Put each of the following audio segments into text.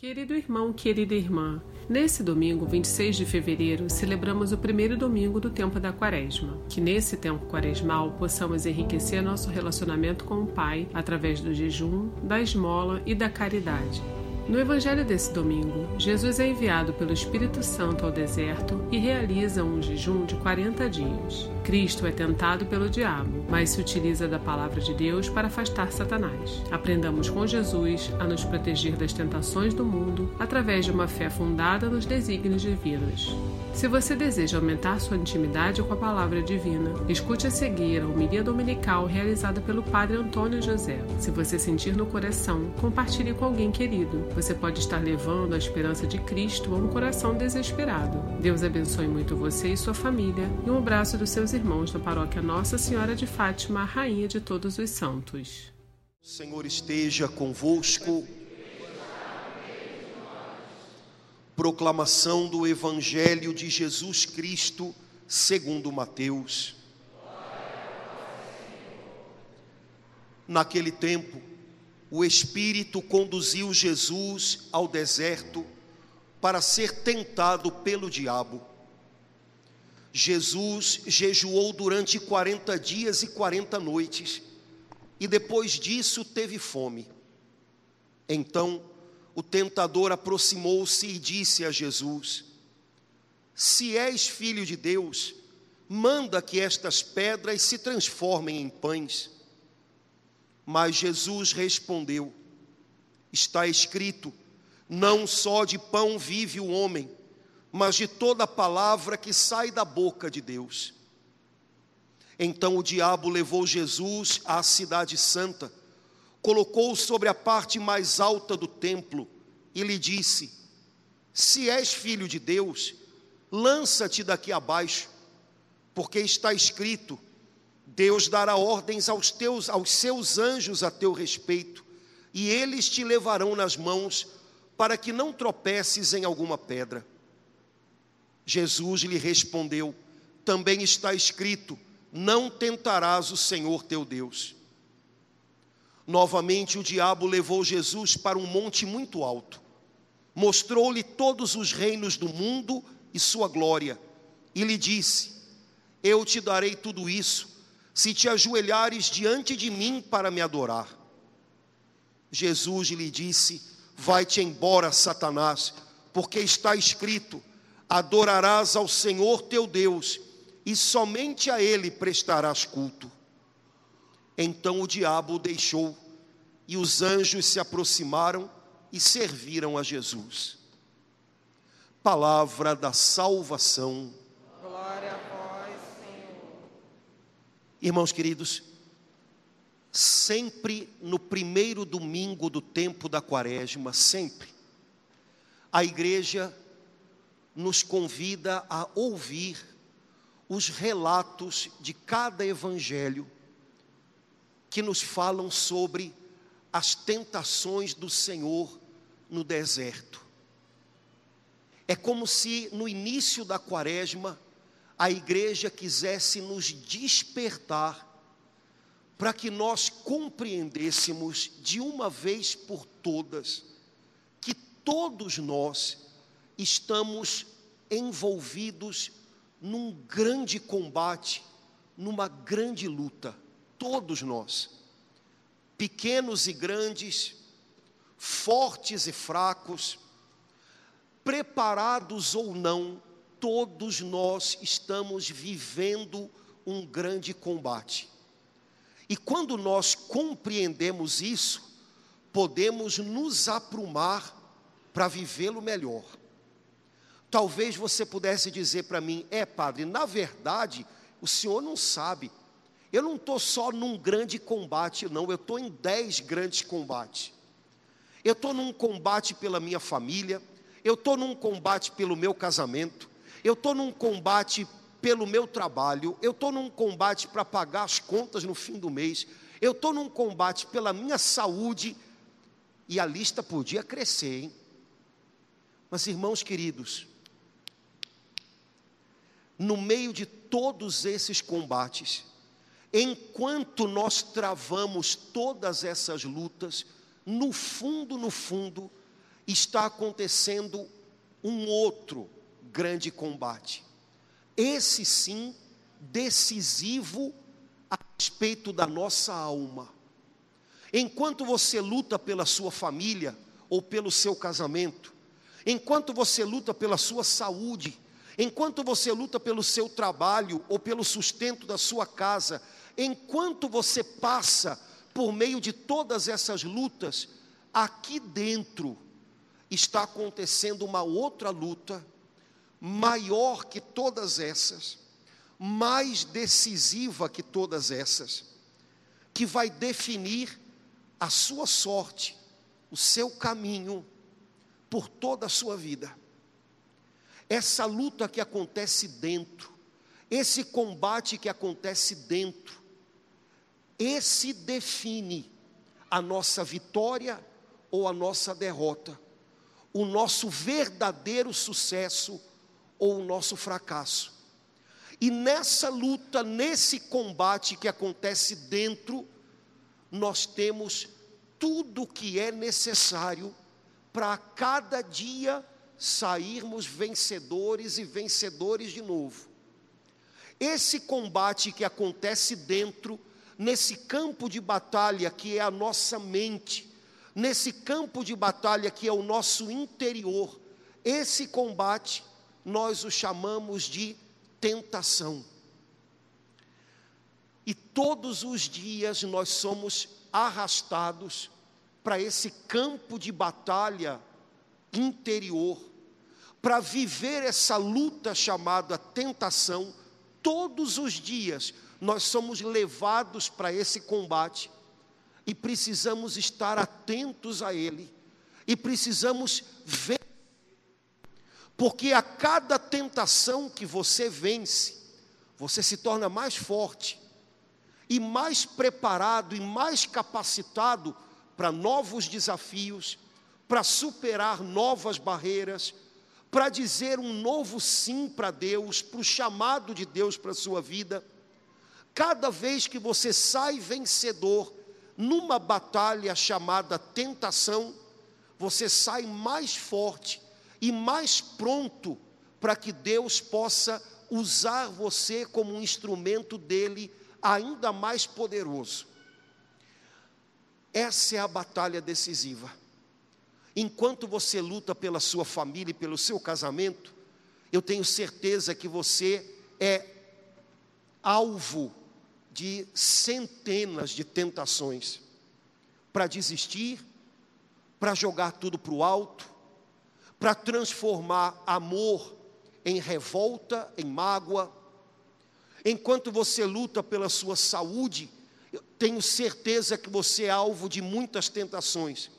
Querido irmão, querida irmã, nesse domingo, 26 de fevereiro, celebramos o primeiro domingo do tempo da Quaresma. Que nesse tempo quaresmal possamos enriquecer nosso relacionamento com o Pai através do jejum, da esmola e da caridade. No evangelho desse domingo, Jesus é enviado pelo Espírito Santo ao deserto e realiza um jejum de 40 dias. Cristo é tentado pelo diabo, mas se utiliza da palavra de Deus para afastar Satanás. Aprendamos com Jesus a nos proteger das tentações do mundo através de uma fé fundada nos desígnios divinos. Se você deseja aumentar sua intimidade com a palavra divina, escute a seguir a homilia dominical realizada pelo Padre Antônio José. Se você sentir no coração, compartilhe com alguém querido. Você pode estar levando a esperança de Cristo a um coração desesperado. Deus abençoe muito você e sua família e um abraço dos seus irmãos da paróquia Nossa Senhora de Fátima, Rainha de todos os santos. Senhor esteja convosco. Proclamação do Evangelho de Jesus Cristo, segundo Mateus. Naquele tempo, o Espírito conduziu Jesus ao deserto para ser tentado pelo diabo. Jesus jejuou durante 40 dias e 40 noites, e depois disso teve fome. Então, o tentador aproximou-se e disse a Jesus: Se és filho de Deus, manda que estas pedras se transformem em pães. Mas Jesus respondeu: Está escrito: Não só de pão vive o homem, mas de toda palavra que sai da boca de Deus. Então o diabo levou Jesus à cidade santa colocou-o sobre a parte mais alta do templo e lhe disse: Se és filho de Deus, lança-te daqui abaixo, porque está escrito: Deus dará ordens aos teus aos seus anjos a teu respeito, e eles te levarão nas mãos para que não tropeces em alguma pedra. Jesus lhe respondeu: Também está escrito: Não tentarás o Senhor teu Deus. Novamente o diabo levou Jesus para um monte muito alto, mostrou-lhe todos os reinos do mundo e sua glória, e lhe disse: Eu te darei tudo isso, se te ajoelhares diante de mim para me adorar. Jesus lhe disse: Vai-te embora, Satanás, porque está escrito: Adorarás ao Senhor teu Deus, e somente a Ele prestarás culto. Então o diabo o deixou, e os anjos se aproximaram e serviram a Jesus. Palavra da salvação. Glória a vós, Senhor. Irmãos queridos, sempre no primeiro domingo do tempo da quaresma, sempre, a igreja nos convida a ouvir os relatos de cada evangelho que nos falam sobre as tentações do Senhor no deserto. É como se no início da quaresma a igreja quisesse nos despertar para que nós compreendêssemos de uma vez por todas que todos nós estamos envolvidos num grande combate, numa grande luta todos nós, pequenos e grandes, fortes e fracos, preparados ou não, todos nós estamos vivendo um grande combate. E quando nós compreendemos isso, podemos nos aprumar para vivê-lo melhor. Talvez você pudesse dizer para mim: é, padre, na verdade, o senhor não sabe, eu não estou só num grande combate, não, eu estou em dez grandes combates. Eu estou num combate pela minha família, eu estou num combate pelo meu casamento, eu estou num combate pelo meu trabalho, eu estou num combate para pagar as contas no fim do mês, eu estou num combate pela minha saúde, e a lista podia crescer, hein? Mas irmãos queridos, no meio de todos esses combates, Enquanto nós travamos todas essas lutas, no fundo, no fundo, está acontecendo um outro grande combate. Esse sim, decisivo a respeito da nossa alma. Enquanto você luta pela sua família ou pelo seu casamento, enquanto você luta pela sua saúde, enquanto você luta pelo seu trabalho ou pelo sustento da sua casa, enquanto você passa por meio de todas essas lutas, aqui dentro está acontecendo uma outra luta, maior que todas essas, mais decisiva que todas essas, que vai definir a sua sorte, o seu caminho por toda a sua vida. Essa luta que acontece dentro, esse combate que acontece dentro, esse define a nossa vitória ou a nossa derrota, o nosso verdadeiro sucesso ou o nosso fracasso. E nessa luta, nesse combate que acontece dentro, nós temos tudo o que é necessário para cada dia sairmos vencedores e vencedores de novo. Esse combate que acontece dentro, nesse campo de batalha que é a nossa mente, nesse campo de batalha que é o nosso interior, esse combate nós o chamamos de tentação. E todos os dias nós somos arrastados para esse campo de batalha interior, para viver essa luta chamada tentação, todos os dias nós somos levados para esse combate e precisamos estar atentos a ele, e precisamos ver, porque a cada tentação que você vence, você se torna mais forte, e mais preparado e mais capacitado para novos desafios, para superar novas barreiras, para dizer um novo sim para Deus, para o chamado de Deus para a sua vida. Cada vez que você sai vencedor numa batalha chamada tentação, você sai mais forte e mais pronto para que Deus possa usar você como um instrumento dele ainda mais poderoso. Essa é a batalha decisiva. Enquanto você luta pela sua família e pelo seu casamento, eu tenho certeza que você é alvo de centenas de tentações para desistir, para jogar tudo para o alto, para transformar amor em revolta, em mágoa, Enquanto você luta pela sua saúde, eu tenho certeza que você é alvo de muitas tentações.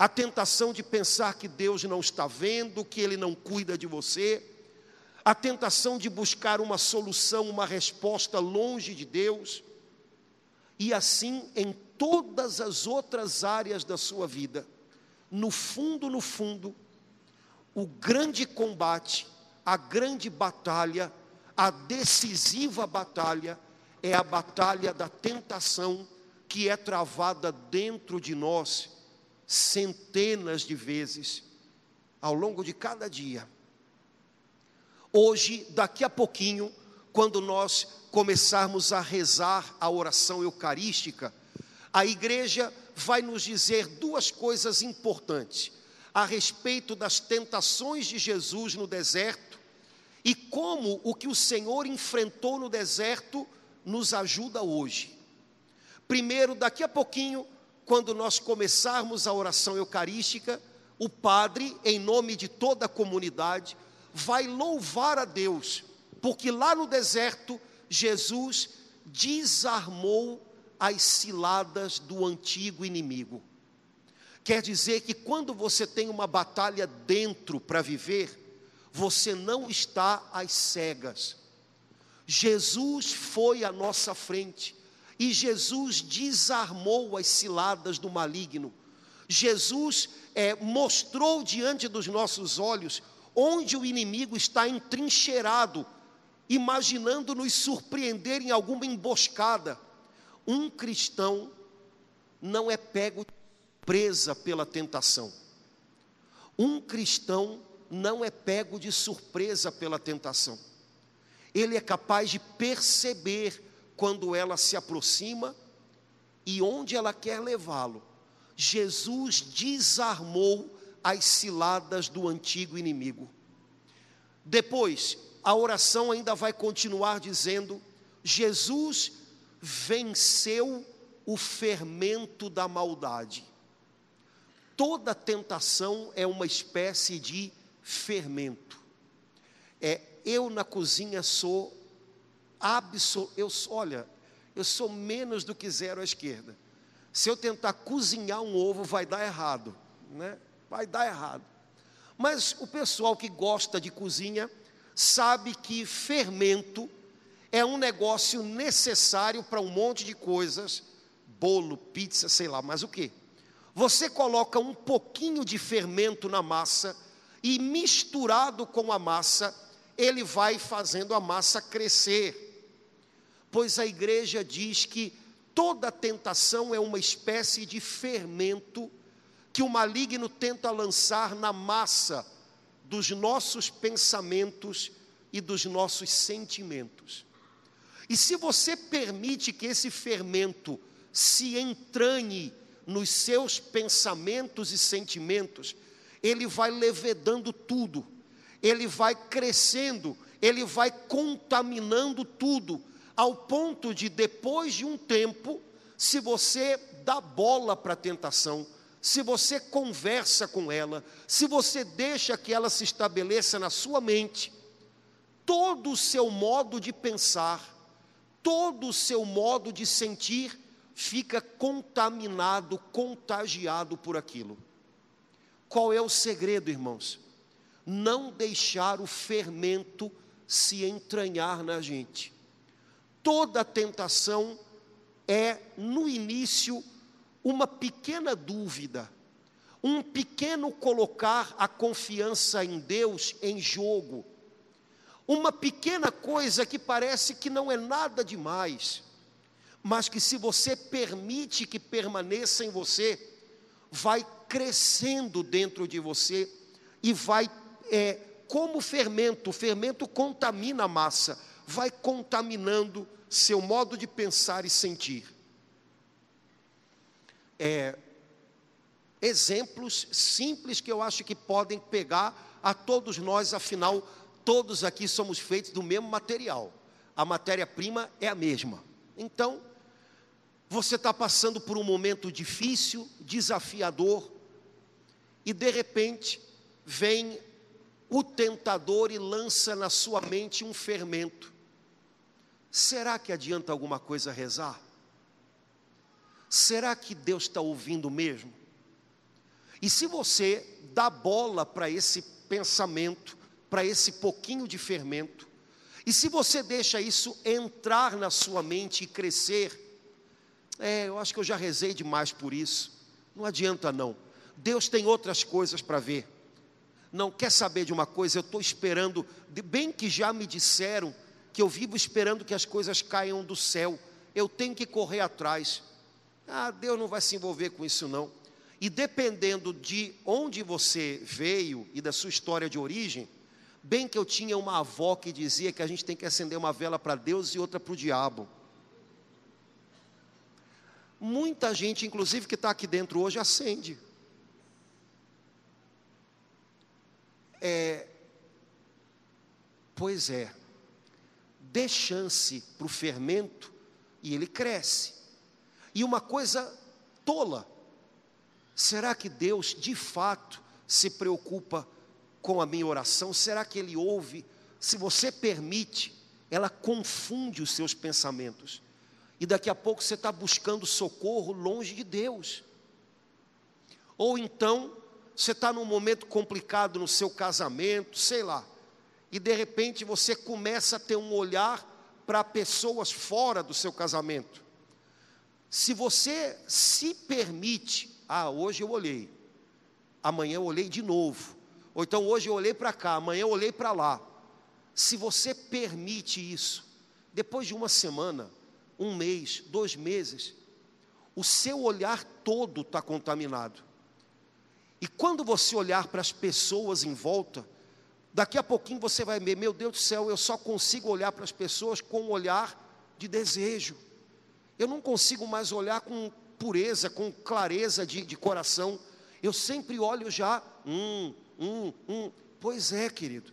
A tentação de pensar que Deus não está vendo, que Ele não cuida de você. A tentação de buscar uma solução, uma resposta longe de Deus. E assim em todas as outras áreas da sua vida. No fundo, no fundo, o grande combate, a grande batalha a decisiva batalha é a batalha da tentação que é travada dentro de nós centenas de vezes ao longo de cada dia. Hoje, daqui a pouquinho, quando nós começarmos a rezar a oração eucarística, a igreja vai nos dizer duas coisas importantes a respeito das tentações de Jesus no deserto e como o que o Senhor enfrentou no deserto nos ajuda hoje. Primeiro, daqui a pouquinho, quando nós começarmos a oração eucarística, o padre, em nome de toda a comunidade, vai louvar a Deus, porque lá no deserto, Jesus desarmou as ciladas do antigo inimigo. Quer dizer que quando você tem uma batalha dentro para viver, você não está às cegas. Jesus foi à nossa frente e Jesus desarmou as ciladas do maligno. Jesus é, mostrou diante dos nossos olhos onde o inimigo está entrincheirado, imaginando nos surpreender em alguma emboscada. Um cristão não é pego presa pela tentação. Um cristão não é pego de surpresa pela tentação. Ele é capaz de perceber quando ela se aproxima e onde ela quer levá-lo. Jesus desarmou as ciladas do antigo inimigo. Depois, a oração ainda vai continuar dizendo: Jesus venceu o fermento da maldade. Toda tentação é uma espécie de fermento. É, eu na cozinha sou absoluto, eu olha, eu sou menos do que zero à esquerda. Se eu tentar cozinhar um ovo, vai dar errado, né? Vai dar errado. Mas o pessoal que gosta de cozinha sabe que fermento é um negócio necessário para um monte de coisas, bolo, pizza, sei lá, mas o que? Você coloca um pouquinho de fermento na massa e misturado com a massa, ele vai fazendo a massa crescer. Pois a igreja diz que toda tentação é uma espécie de fermento que o maligno tenta lançar na massa dos nossos pensamentos e dos nossos sentimentos. E se você permite que esse fermento se entranhe nos seus pensamentos e sentimentos, ele vai levedando tudo, ele vai crescendo, ele vai contaminando tudo, ao ponto de depois de um tempo, se você dá bola para a tentação, se você conversa com ela, se você deixa que ela se estabeleça na sua mente, todo o seu modo de pensar, todo o seu modo de sentir fica contaminado, contagiado por aquilo. Qual é o segredo, irmãos? Não deixar o fermento se entranhar na gente. Toda tentação é, no início, uma pequena dúvida, um pequeno colocar a confiança em Deus em jogo uma pequena coisa que parece que não é nada demais, mas que se você permite que permaneça em você, vai crescendo dentro de você e vai, é, como fermento, o fermento contamina a massa, vai contaminando seu modo de pensar e sentir. É, exemplos simples que eu acho que podem pegar a todos nós, afinal, todos aqui somos feitos do mesmo material. A matéria-prima é a mesma. Então, você está passando por um momento difícil, desafiador, e de repente vem o tentador e lança na sua mente um fermento. Será que adianta alguma coisa rezar? Será que Deus está ouvindo mesmo? E se você dá bola para esse pensamento, para esse pouquinho de fermento, e se você deixa isso entrar na sua mente e crescer, é, eu acho que eu já rezei demais por isso, não adianta não. Deus tem outras coisas para ver. Não quer saber de uma coisa, eu estou esperando, bem que já me disseram que eu vivo esperando que as coisas caiam do céu, eu tenho que correr atrás. Ah, Deus não vai se envolver com isso não. E dependendo de onde você veio e da sua história de origem, Bem que eu tinha uma avó que dizia que a gente tem que acender uma vela para Deus e outra para o diabo. Muita gente, inclusive que está aqui dentro hoje, acende. É, pois é, dê chance para o fermento e ele cresce. E uma coisa tola, será que Deus de fato se preocupa com a minha oração? Será que Ele ouve? Se você permite, ela confunde os seus pensamentos. E daqui a pouco você está buscando socorro longe de Deus. Ou então, você está num momento complicado no seu casamento, sei lá, e de repente você começa a ter um olhar para pessoas fora do seu casamento. Se você se permite, ah, hoje eu olhei, amanhã eu olhei de novo, ou então hoje eu olhei para cá, amanhã eu olhei para lá. Se você permite isso, depois de uma semana, um mês, dois meses, o seu olhar todo está contaminado. E quando você olhar para as pessoas em volta, daqui a pouquinho você vai ver, meu Deus do céu, eu só consigo olhar para as pessoas com um olhar de desejo. Eu não consigo mais olhar com pureza, com clareza de, de coração. Eu sempre olho já, hum, hum, hum. Pois é, querido.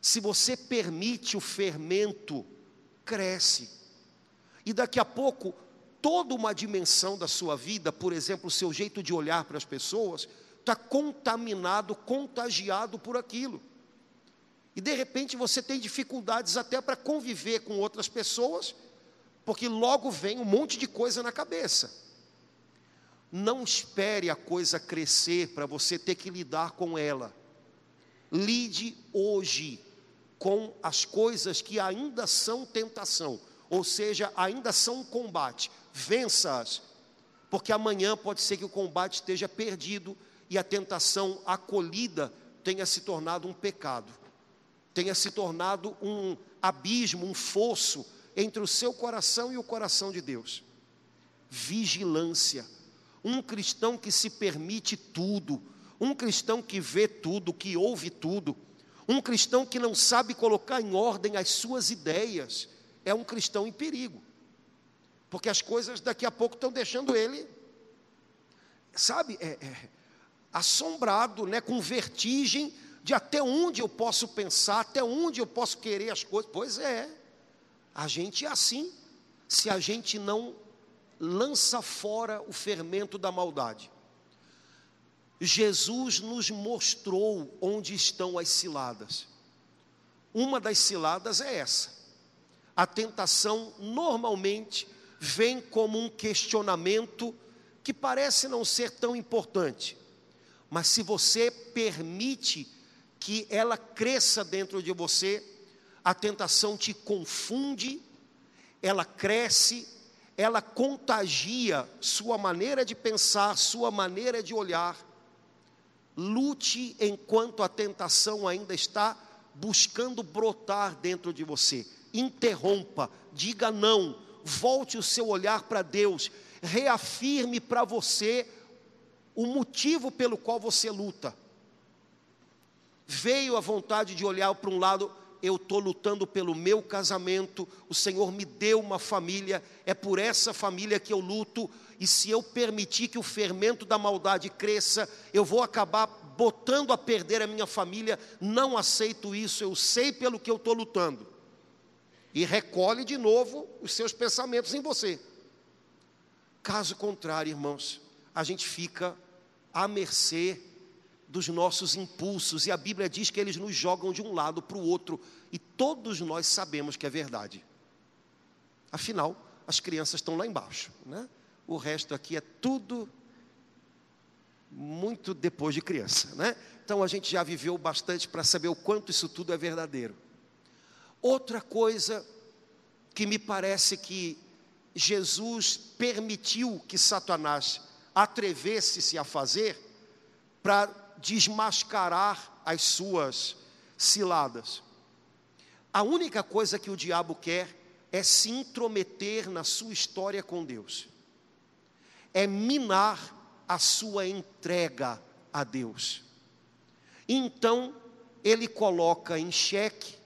Se você permite o fermento, cresce. E daqui a pouco, toda uma dimensão da sua vida, por exemplo, o seu jeito de olhar para as pessoas, está contaminado, contagiado por aquilo. E de repente você tem dificuldades até para conviver com outras pessoas, porque logo vem um monte de coisa na cabeça. Não espere a coisa crescer para você ter que lidar com ela. Lide hoje com as coisas que ainda são tentação, ou seja, ainda são um combate. Vença-as, porque amanhã pode ser que o combate esteja perdido e a tentação acolhida tenha se tornado um pecado, tenha se tornado um abismo, um fosso entre o seu coração e o coração de Deus. Vigilância. Um cristão que se permite tudo, um cristão que vê tudo, que ouve tudo, um cristão que não sabe colocar em ordem as suas ideias, é um cristão em perigo. Porque as coisas daqui a pouco estão deixando ele, sabe, é, é, assombrado, né, com vertigem de até onde eu posso pensar, até onde eu posso querer as coisas. Pois é, a gente é assim, se a gente não lança fora o fermento da maldade. Jesus nos mostrou onde estão as ciladas. Uma das ciladas é essa. A tentação normalmente vem como um questionamento que parece não ser tão importante, mas se você permite que ela cresça dentro de você, a tentação te confunde, ela cresce, ela contagia sua maneira de pensar, sua maneira de olhar, Lute enquanto a tentação ainda está buscando brotar dentro de você. Interrompa, diga não, volte o seu olhar para Deus, reafirme para você o motivo pelo qual você luta. Veio a vontade de olhar para um lado, eu estou lutando pelo meu casamento, o Senhor me deu uma família, é por essa família que eu luto, e se eu permitir que o fermento da maldade cresça, eu vou acabar botando a perder a minha família, não aceito isso, eu sei pelo que eu estou lutando. E recolhe de novo os seus pensamentos em você. Caso contrário, irmãos, a gente fica à mercê dos nossos impulsos, e a Bíblia diz que eles nos jogam de um lado para o outro, e todos nós sabemos que é verdade. Afinal, as crianças estão lá embaixo, né? o resto aqui é tudo muito depois de criança, né? Então a gente já viveu bastante para saber o quanto isso tudo é verdadeiro. Outra coisa que me parece que Jesus permitiu que Satanás atrevesse-se a fazer para desmascarar as suas ciladas. A única coisa que o diabo quer é se intrometer na sua história com Deus é minar a sua entrega a Deus. Então, ele coloca em xeque,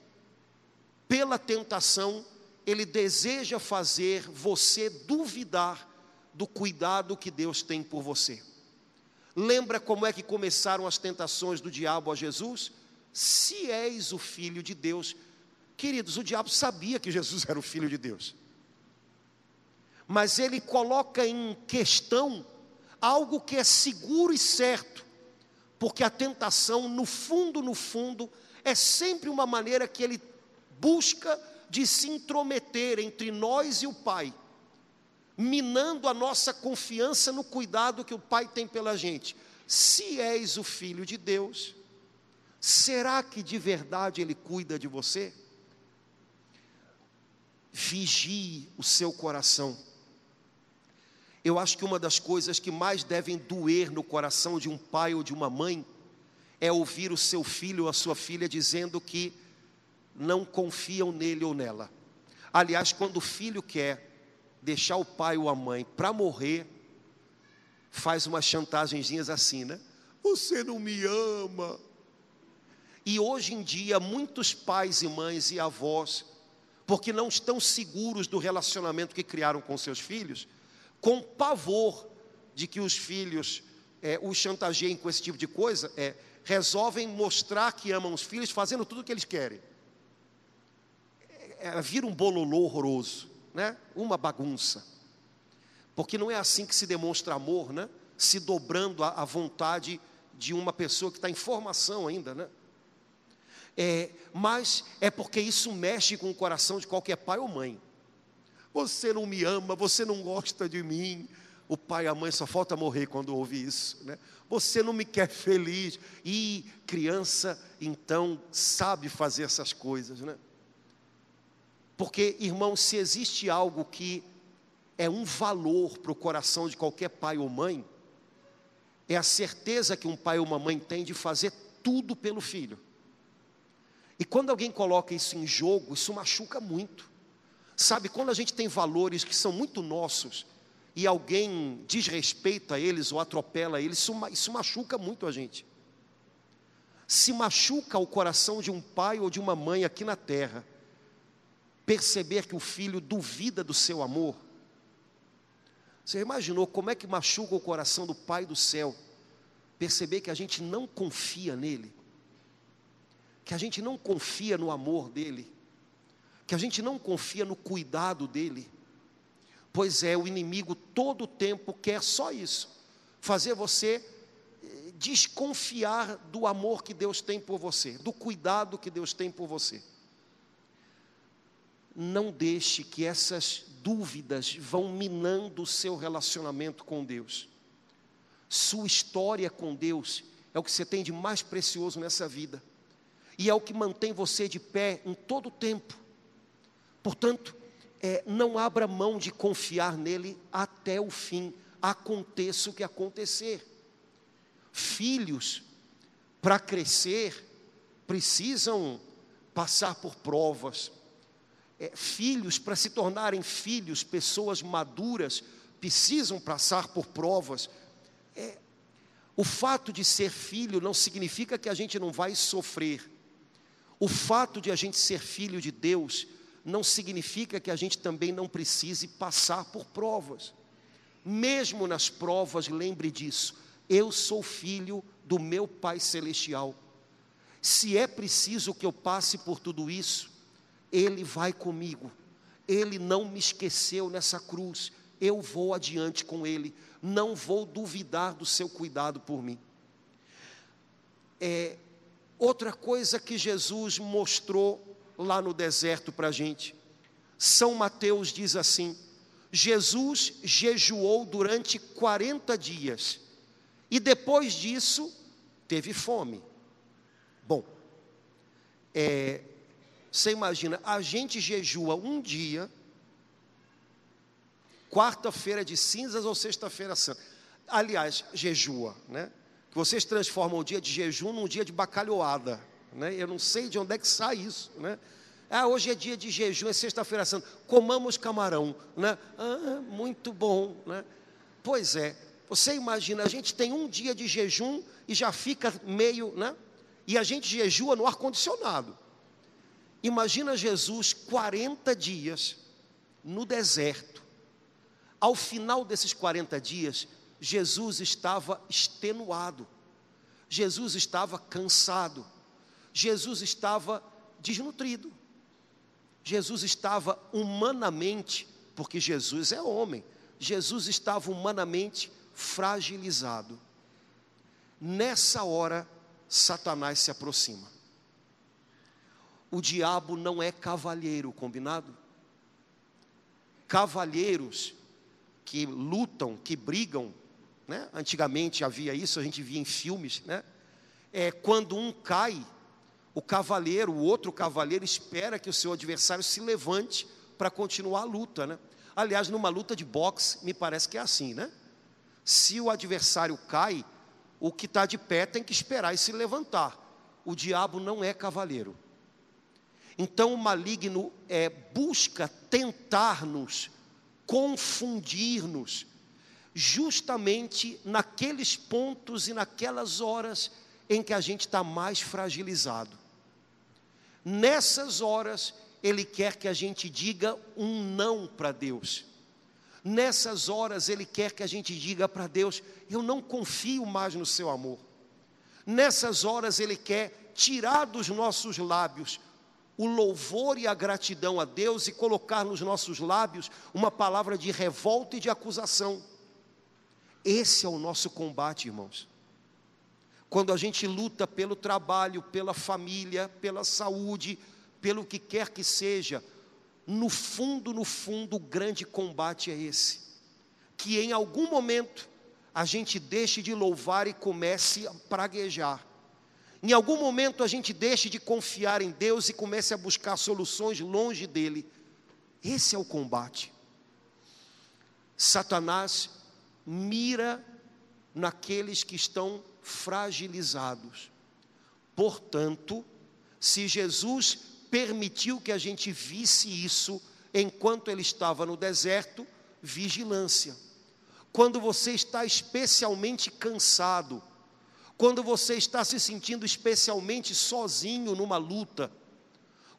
pela tentação, ele deseja fazer você duvidar do cuidado que Deus tem por você. Lembra como é que começaram as tentações do diabo a Jesus? Se és o filho de Deus. Queridos, o diabo sabia que Jesus era o filho de Deus mas ele coloca em questão algo que é seguro e certo, porque a tentação, no fundo, no fundo, é sempre uma maneira que ele busca de se intrometer entre nós e o Pai, minando a nossa confiança no cuidado que o Pai tem pela gente. Se és o filho de Deus, será que de verdade Ele cuida de você? Vigie o seu coração eu acho que uma das coisas que mais devem doer no coração de um pai ou de uma mãe é ouvir o seu filho ou a sua filha dizendo que não confiam nele ou nela. Aliás, quando o filho quer deixar o pai ou a mãe para morrer, faz umas chantagenzinhas assim, né? Você não me ama. E hoje em dia, muitos pais e mães e avós, porque não estão seguros do relacionamento que criaram com seus filhos, com pavor de que os filhos é, os chantageiem com esse tipo de coisa, é, resolvem mostrar que amam os filhos fazendo tudo o que eles querem. É, é, vira um bololô horroroso, né? uma bagunça. Porque não é assim que se demonstra amor, né? se dobrando à vontade de uma pessoa que está em formação ainda, né? É, mas é porque isso mexe com o coração de qualquer pai ou mãe. Você não me ama, você não gosta de mim. O pai e a mãe só falta morrer quando ouve isso, né? Você não me quer feliz. E criança, então, sabe fazer essas coisas, né? Porque, irmão, se existe algo que é um valor para o coração de qualquer pai ou mãe, é a certeza que um pai ou uma mãe tem de fazer tudo pelo filho. E quando alguém coloca isso em jogo, isso machuca muito. Sabe, quando a gente tem valores que são muito nossos e alguém desrespeita eles ou atropela eles, isso, isso machuca muito a gente. Se machuca o coração de um pai ou de uma mãe aqui na terra, perceber que o filho duvida do seu amor, você imaginou como é que machuca o coração do Pai do céu? Perceber que a gente não confia nele, que a gente não confia no amor dele, que a gente não confia no cuidado dele. Pois é, o inimigo todo o tempo quer só isso, fazer você eh, desconfiar do amor que Deus tem por você, do cuidado que Deus tem por você. Não deixe que essas dúvidas vão minando o seu relacionamento com Deus. Sua história com Deus é o que você tem de mais precioso nessa vida, e é o que mantém você de pé em todo o tempo. Portanto, é, não abra mão de confiar nele até o fim, aconteça o que acontecer. Filhos, para crescer, precisam passar por provas, é, filhos, para se tornarem filhos, pessoas maduras, precisam passar por provas. É, o fato de ser filho não significa que a gente não vai sofrer. O fato de a gente ser filho de Deus não significa que a gente também não precise passar por provas. Mesmo nas provas, lembre disso. Eu sou filho do meu Pai Celestial. Se é preciso que eu passe por tudo isso, ele vai comigo. Ele não me esqueceu nessa cruz. Eu vou adiante com Ele. Não vou duvidar do seu cuidado por mim. É, outra coisa que Jesus mostrou lá no deserto para a gente. São Mateus diz assim: Jesus jejuou durante 40 dias e depois disso teve fome. Bom, é, você imagina, a gente jejua um dia, quarta-feira de cinzas ou sexta-feira santa. Aliás, jejua, né? Que vocês transformam o dia de jejum num dia de bacalhoada, né? Eu não sei de onde é que sai isso, né? Ah, hoje é dia de jejum, é sexta-feira santa. Comamos camarão, né? Ah, muito bom, né? Pois é. Você imagina, a gente tem um dia de jejum e já fica meio, né? E a gente jejua no ar condicionado. Imagina Jesus 40 dias no deserto. Ao final desses 40 dias, Jesus estava extenuado. Jesus estava cansado. Jesus estava desnutrido. Jesus estava humanamente, porque Jesus é homem, Jesus estava humanamente fragilizado. Nessa hora, Satanás se aproxima o diabo não é cavalheiro, combinado? Cavalheiros que lutam, que brigam, né? Antigamente havia isso, a gente via em filmes, né? É quando um cai, o cavaleiro, o outro cavaleiro espera que o seu adversário se levante para continuar a luta, né? Aliás, numa luta de boxe, me parece que é assim, né? Se o adversário cai, o que está de pé tem que esperar e se levantar. O diabo não é cavaleiro. Então o maligno é, busca tentar-nos, confundir-nos, justamente naqueles pontos e naquelas horas em que a gente está mais fragilizado. Nessas horas, Ele quer que a gente diga um não para Deus. Nessas horas, Ele quer que a gente diga para Deus: Eu não confio mais no Seu amor. Nessas horas, Ele quer tirar dos nossos lábios o louvor e a gratidão a Deus e colocar nos nossos lábios uma palavra de revolta e de acusação. Esse é o nosso combate, irmãos. Quando a gente luta pelo trabalho, pela família, pela saúde, pelo que quer que seja, no fundo, no fundo, o grande combate é esse. Que em algum momento a gente deixe de louvar e comece a praguejar. Em algum momento a gente deixe de confiar em Deus e comece a buscar soluções longe dele. Esse é o combate. Satanás mira naqueles que estão fragilizados. Portanto, se Jesus permitiu que a gente visse isso enquanto ele estava no deserto, vigilância. Quando você está especialmente cansado, quando você está se sentindo especialmente sozinho numa luta,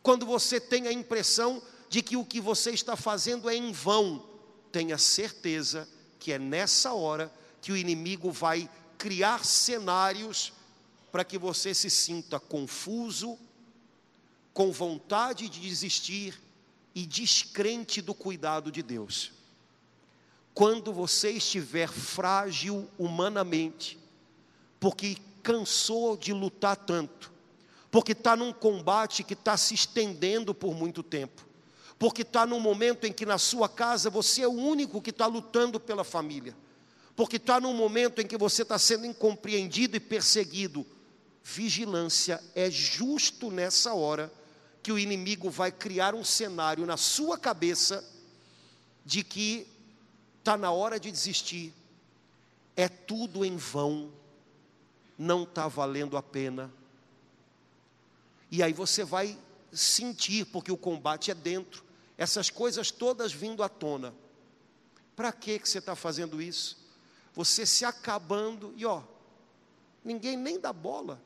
quando você tem a impressão de que o que você está fazendo é em vão, tenha certeza que é nessa hora que o inimigo vai criar cenários para que você se sinta confuso, com vontade de desistir e descrente do cuidado de Deus. Quando você estiver frágil humanamente, porque cansou de lutar tanto, porque está num combate que está se estendendo por muito tempo, porque está num momento em que na sua casa você é o único que está lutando pela família, porque está num momento em que você está sendo incompreendido e perseguido. Vigilância é justo nessa hora que o inimigo vai criar um cenário na sua cabeça de que está na hora de desistir, é tudo em vão, não está valendo a pena. E aí você vai sentir, porque o combate é dentro, essas coisas todas vindo à tona. Para que você está fazendo isso? Você se acabando e ó, ninguém nem dá bola.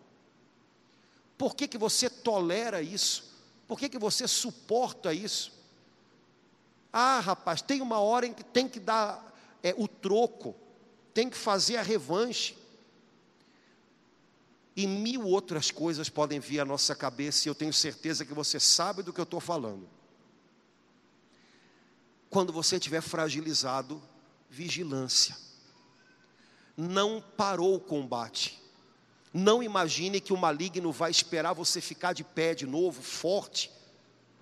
Por que, que você tolera isso? Por que, que você suporta isso? Ah, rapaz, tem uma hora em que tem que dar é, o troco, tem que fazer a revanche. E mil outras coisas podem vir à nossa cabeça, e eu tenho certeza que você sabe do que eu estou falando. Quando você estiver fragilizado, vigilância. Não parou o combate. Não imagine que o maligno vai esperar você ficar de pé de novo, forte,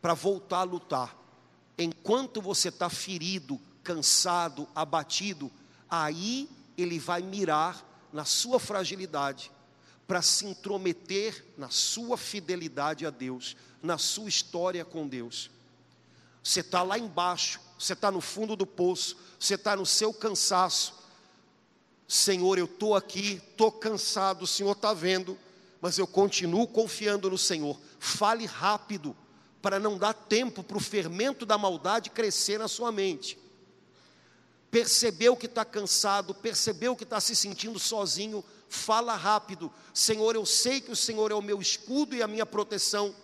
para voltar a lutar. Enquanto você está ferido, cansado, abatido, aí ele vai mirar na sua fragilidade, para se intrometer na sua fidelidade a Deus, na sua história com Deus. Você está lá embaixo, você está no fundo do poço, você está no seu cansaço. Senhor, eu estou aqui, estou cansado, o Senhor está vendo, mas eu continuo confiando no Senhor. Fale rápido, para não dar tempo para o fermento da maldade crescer na sua mente. Percebeu que está cansado, percebeu que está se sentindo sozinho, fala rápido. Senhor, eu sei que o Senhor é o meu escudo e a minha proteção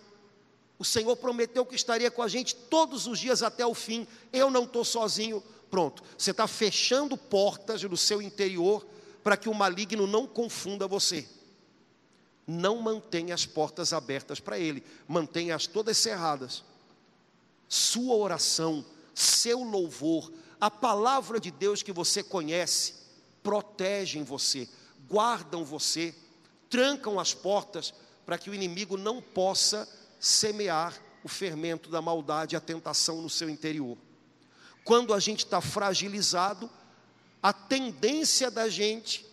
o Senhor prometeu que estaria com a gente todos os dias até o fim. Eu não estou sozinho. Pronto, você está fechando portas no seu interior para que o maligno não confunda você. Não mantenha as portas abertas para ele, mantenha-as todas cerradas. Sua oração, seu louvor, a palavra de Deus que você conhece, protegem você, guardam você, trancam as portas para que o inimigo não possa semear o fermento da maldade a tentação no seu interior. Quando a gente está fragilizado, a tendência da gente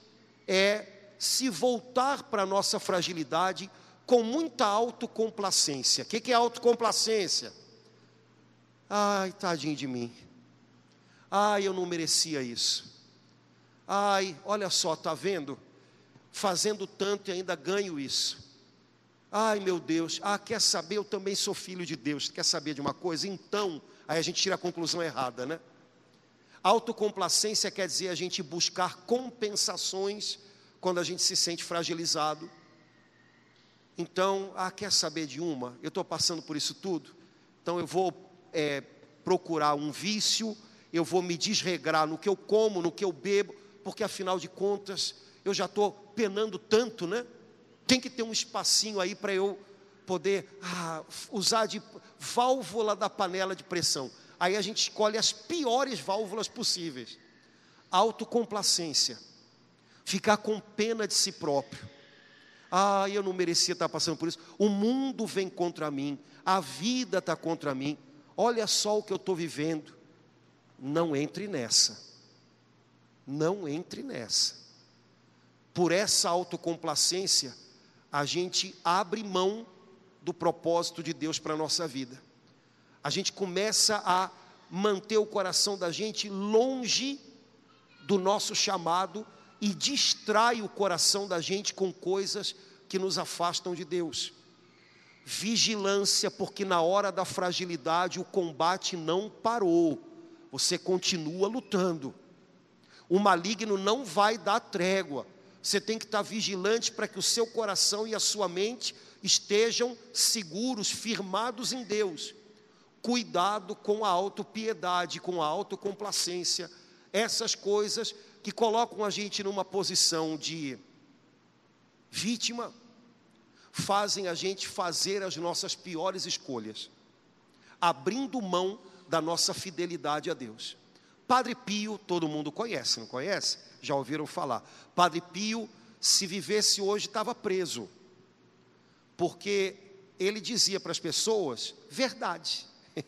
é se voltar para a nossa fragilidade com muita autocomplacência. O que é autocomplacência? Ai, tadinho de mim. Ai, eu não merecia isso. Ai, olha só, tá vendo? Fazendo tanto e ainda ganho isso. Ai meu Deus, ah, quer saber? Eu também sou filho de Deus. Quer saber de uma coisa? Então, aí a gente tira a conclusão errada, né? Autocomplacência quer dizer a gente buscar compensações quando a gente se sente fragilizado. Então, ah, quer saber de uma? Eu estou passando por isso tudo, então eu vou é, procurar um vício, eu vou me desregrar no que eu como, no que eu bebo, porque afinal de contas eu já estou penando tanto, né? Tem que ter um espacinho aí para eu poder ah, usar de válvula da panela de pressão. Aí a gente escolhe as piores válvulas possíveis. Autocomplacência. Ficar com pena de si próprio. Ah, eu não merecia estar passando por isso. O mundo vem contra mim. A vida está contra mim. Olha só o que eu estou vivendo. Não entre nessa. Não entre nessa. Por essa autocomplacência, a gente abre mão do propósito de Deus para a nossa vida a gente começa a manter o coração da gente longe do nosso chamado e distrai o coração da gente com coisas que nos afastam de Deus. Vigilância, porque na hora da fragilidade o combate não parou, você continua lutando. O maligno não vai dar trégua. Você tem que estar vigilante para que o seu coração e a sua mente estejam seguros, firmados em Deus cuidado com a autopiedade, com a autocomplacência, essas coisas que colocam a gente numa posição de vítima, fazem a gente fazer as nossas piores escolhas, abrindo mão da nossa fidelidade a Deus. Padre Pio, todo mundo conhece, não conhece? Já ouviram falar. Padre Pio, se vivesse hoje, estava preso, porque ele dizia para as pessoas verdade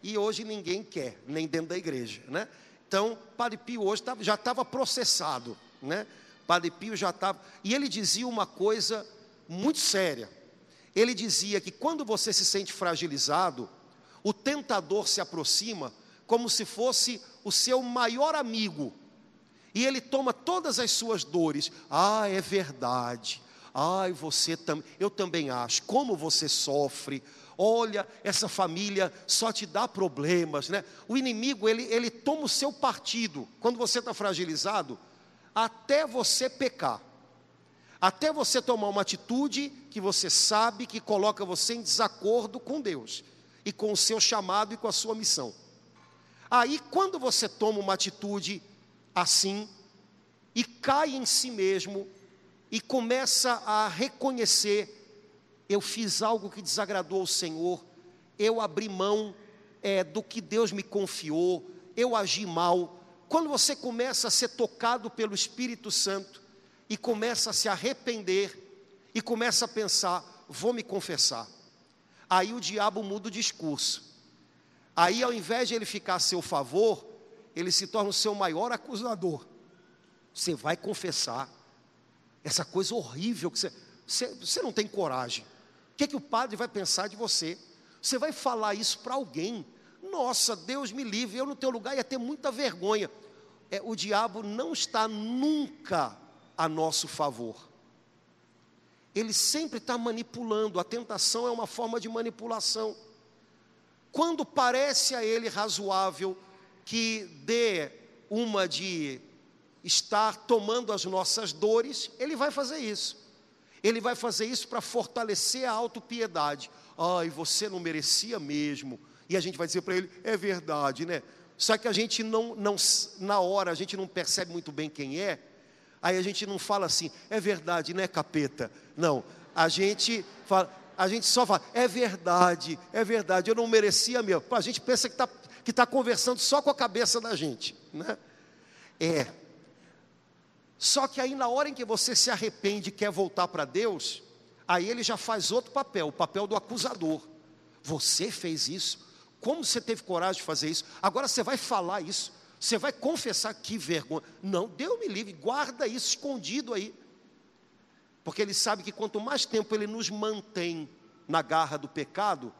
e hoje ninguém quer, nem dentro da igreja, né? Então, Padre Pio hoje já estava processado, né? Padre Pio já estava, e ele dizia uma coisa muito séria. Ele dizia que quando você se sente fragilizado, o tentador se aproxima como se fosse o seu maior amigo, e ele toma todas as suas dores. Ah, é verdade. Ai, você também, eu também acho. Como você sofre? olha, essa família só te dá problemas, né? O inimigo, ele, ele toma o seu partido, quando você está fragilizado, até você pecar, até você tomar uma atitude que você sabe que coloca você em desacordo com Deus, e com o seu chamado e com a sua missão. Aí, quando você toma uma atitude assim, e cai em si mesmo, e começa a reconhecer eu fiz algo que desagradou ao Senhor, eu abri mão é, do que Deus me confiou, eu agi mal. Quando você começa a ser tocado pelo Espírito Santo e começa a se arrepender e começa a pensar, vou me confessar. Aí o diabo muda o discurso. Aí, ao invés de ele ficar a seu favor, ele se torna o seu maior acusador. Você vai confessar essa coisa horrível que você, você, você não tem coragem que, que o padre vai pensar de você? Você vai falar isso para alguém? Nossa, Deus me livre, eu no teu lugar ia ter muita vergonha. É, o diabo não está nunca a nosso favor. Ele sempre está manipulando, a tentação é uma forma de manipulação. Quando parece a ele razoável que dê uma de estar tomando as nossas dores, ele vai fazer isso. Ele vai fazer isso para fortalecer a autopiedade. Ai, você não merecia mesmo. E a gente vai dizer para ele, é verdade, né? Só que a gente não, não, na hora, a gente não percebe muito bem quem é. Aí a gente não fala assim, é verdade, né, capeta? Não, a gente fala, a gente só fala, é verdade, é verdade, eu não merecia mesmo. A gente pensa que está que tá conversando só com a cabeça da gente, né? É, só que aí, na hora em que você se arrepende e quer voltar para Deus, aí ele já faz outro papel, o papel do acusador. Você fez isso? Como você teve coragem de fazer isso? Agora você vai falar isso, você vai confessar que vergonha. Não, Deus me livre, guarda isso escondido aí. Porque ele sabe que quanto mais tempo ele nos mantém na garra do pecado,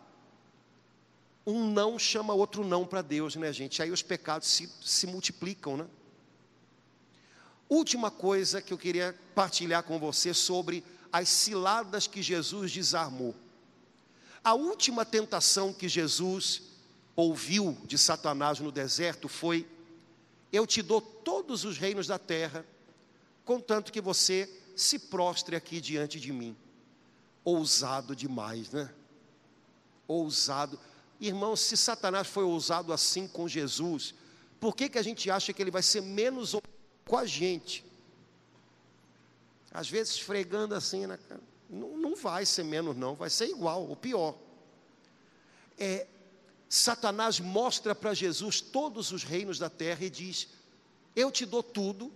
um não chama outro não para Deus, né, gente? Aí os pecados se, se multiplicam, né? Última coisa que eu queria partilhar com você sobre as ciladas que Jesus desarmou. A última tentação que Jesus ouviu de Satanás no deserto foi Eu te dou todos os reinos da terra, contanto que você se prostre aqui diante de mim. Ousado demais, né? Ousado. Irmãos, se Satanás foi ousado assim com Jesus, por que, que a gente acha que ele vai ser menos com a gente? Às vezes esfregando assim na cara. Não, não vai ser menos, não, vai ser igual, ou pior. É, Satanás mostra para Jesus todos os reinos da terra e diz: Eu te dou tudo,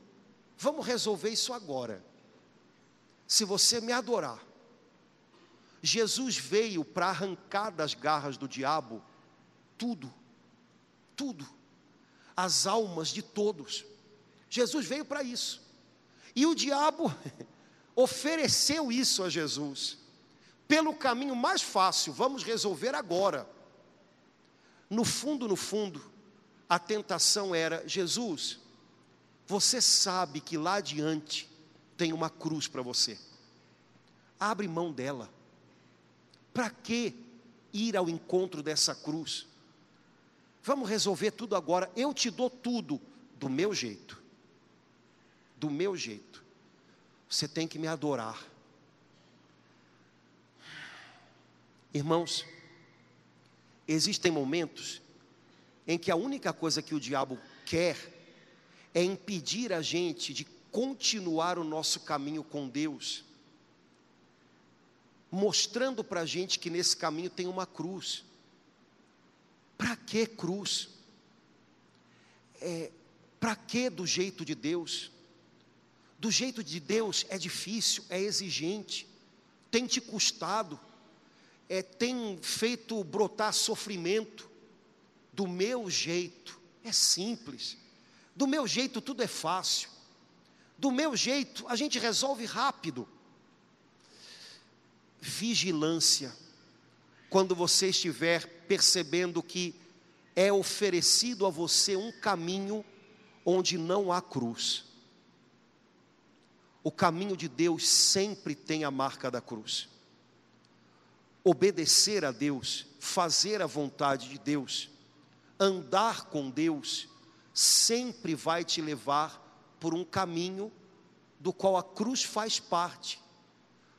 vamos resolver isso agora. Se você me adorar. Jesus veio para arrancar das garras do diabo tudo, tudo, as almas de todos. Jesus veio para isso. E o diabo ofereceu isso a Jesus, pelo caminho mais fácil, vamos resolver agora. No fundo, no fundo, a tentação era: Jesus, você sabe que lá adiante tem uma cruz para você, abre mão dela. Para que ir ao encontro dessa cruz? Vamos resolver tudo agora. Eu te dou tudo do meu jeito. Do meu jeito você tem que me adorar. Irmãos, existem momentos em que a única coisa que o diabo quer é impedir a gente de continuar o nosso caminho com Deus, mostrando para a gente que nesse caminho tem uma cruz. Para que cruz? É, para que do jeito de Deus? Do jeito de Deus é difícil, é exigente, tem te custado, é, tem feito brotar sofrimento. Do meu jeito é simples, do meu jeito tudo é fácil, do meu jeito a gente resolve rápido. Vigilância, quando você estiver percebendo que é oferecido a você um caminho onde não há cruz. O caminho de Deus sempre tem a marca da cruz. Obedecer a Deus, fazer a vontade de Deus, andar com Deus, sempre vai te levar por um caminho do qual a cruz faz parte,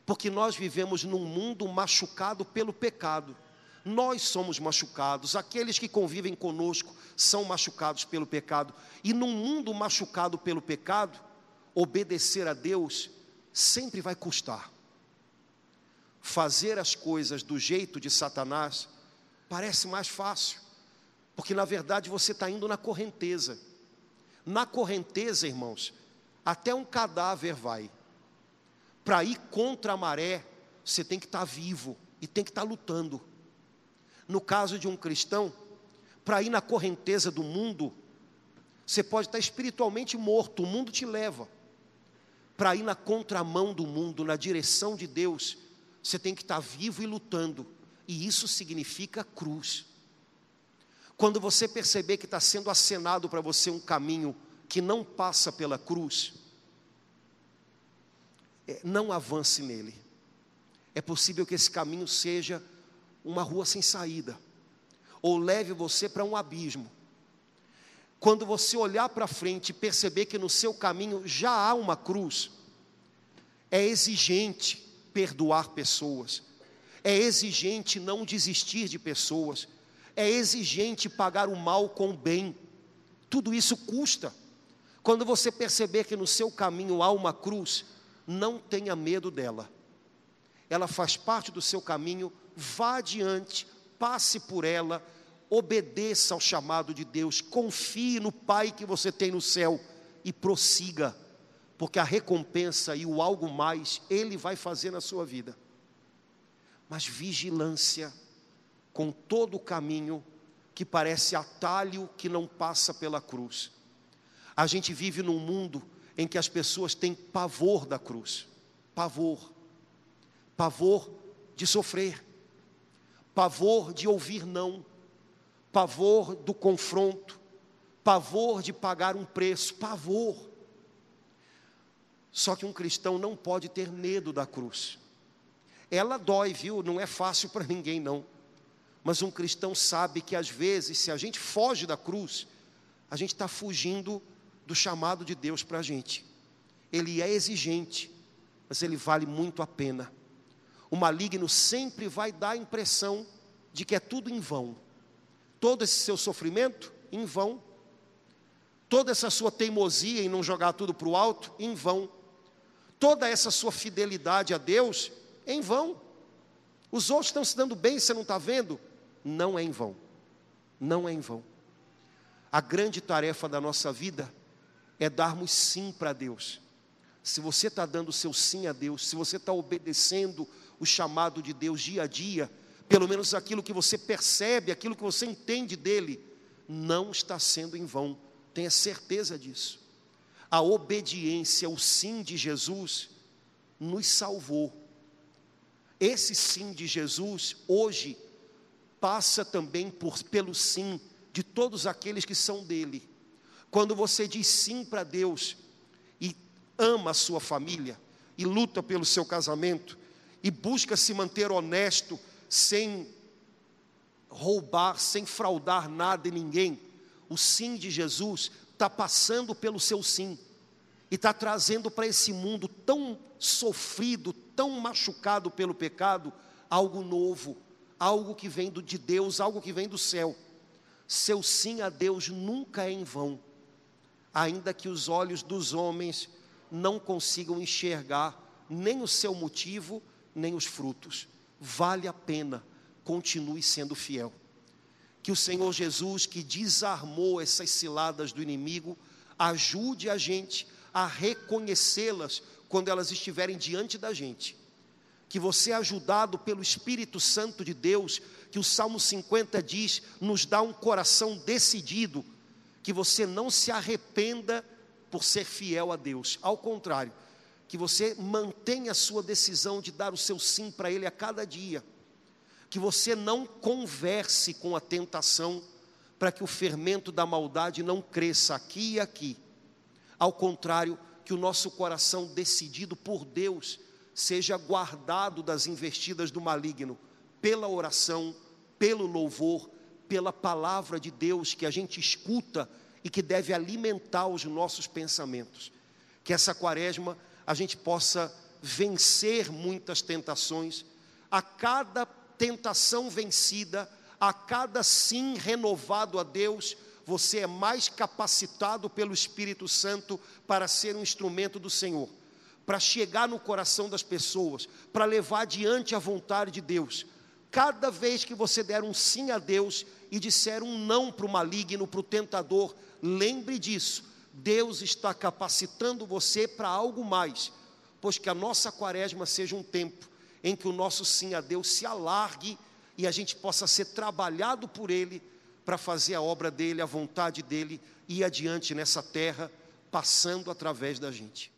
porque nós vivemos num mundo machucado pelo pecado. Nós somos machucados, aqueles que convivem conosco são machucados pelo pecado, e num mundo machucado pelo pecado, obedecer a Deus sempre vai custar. Fazer as coisas do jeito de Satanás parece mais fácil, porque na verdade você está indo na correnteza. Na correnteza, irmãos, até um cadáver vai. Para ir contra a maré, você tem que estar tá vivo e tem que estar tá lutando. No caso de um cristão, para ir na correnteza do mundo, você pode estar tá espiritualmente morto, o mundo te leva para ir na contramão do mundo, na direção de Deus, você tem que estar vivo e lutando, e isso significa cruz. Quando você perceber que está sendo acenado para você um caminho que não passa pela cruz, é, não avance nele. É possível que esse caminho seja uma rua sem saída, ou leve você para um abismo. Quando você olhar para frente e perceber que no seu caminho já há uma cruz, é exigente perdoar pessoas, é exigente não desistir de pessoas, é exigente pagar o mal com o bem. Tudo isso custa. Quando você perceber que no seu caminho há uma cruz, não tenha medo dela. Ela faz parte do seu caminho, vá adiante, passe por ela, obedeça ao chamado de Deus, confie no Pai que você tem no céu e prossiga, porque a recompensa e o algo mais Ele vai fazer na sua vida. Mas vigilância com todo o caminho que parece atalho que não passa pela cruz. A gente vive num mundo em que as pessoas têm pavor da cruz, pavor, pavor de sofrer, pavor de ouvir não, pavor do confronto, pavor de pagar um preço, pavor. Só que um cristão não pode ter medo da cruz. Ela dói, viu? Não é fácil para ninguém, não. Mas um cristão sabe que às vezes, se a gente foge da cruz, a gente está fugindo do chamado de Deus para a gente. Ele é exigente, mas ele vale muito a pena. O maligno sempre vai dar a impressão de que é tudo em vão. Todo esse seu sofrimento, em vão. Toda essa sua teimosia em não jogar tudo para o alto, em vão. Toda essa sua fidelidade a Deus, em vão. Os outros estão se dando bem, você não está vendo? Não é em vão. Não é em vão. A grande tarefa da nossa vida é darmos sim para Deus. Se você está dando o seu sim a Deus, se você está obedecendo o chamado de Deus dia a dia, pelo menos aquilo que você percebe, aquilo que você entende dele, não está sendo em vão, tenha certeza disso. A obediência, o sim de Jesus, nos salvou. Esse sim de Jesus, hoje, passa também por, pelo sim de todos aqueles que são dele. Quando você diz sim para Deus e ama a sua família, e luta pelo seu casamento, e busca se manter honesto, sem roubar, sem fraudar nada e ninguém, o sim de Jesus está passando pelo seu sim e está trazendo para esse mundo tão sofrido, tão machucado pelo pecado, algo novo, algo que vem de Deus, algo que vem do céu. Seu sim a Deus nunca é em vão, ainda que os olhos dos homens não consigam enxergar nem o seu motivo, nem os frutos vale a pena, continue sendo fiel. Que o Senhor Jesus, que desarmou essas ciladas do inimigo, ajude a gente a reconhecê-las quando elas estiverem diante da gente. Que você, ajudado pelo Espírito Santo de Deus, que o Salmo 50 diz, nos dá um coração decidido, que você não se arrependa por ser fiel a Deus, ao contrário, que você mantenha a sua decisão de dar o seu sim para Ele a cada dia, que você não converse com a tentação, para que o fermento da maldade não cresça aqui e aqui, ao contrário, que o nosso coração decidido por Deus seja guardado das investidas do maligno, pela oração, pelo louvor, pela palavra de Deus que a gente escuta e que deve alimentar os nossos pensamentos. Que essa quaresma a gente possa vencer muitas tentações, a cada tentação vencida, a cada sim renovado a Deus, você é mais capacitado pelo Espírito Santo para ser um instrumento do Senhor, para chegar no coração das pessoas, para levar adiante a vontade de Deus. Cada vez que você der um sim a Deus e disser um não para o maligno, para o tentador, lembre disso Deus está capacitando você para algo mais, pois que a nossa quaresma seja um tempo em que o nosso sim a Deus se alargue e a gente possa ser trabalhado por Ele para fazer a obra dele, a vontade dele, ir adiante nessa terra, passando através da gente.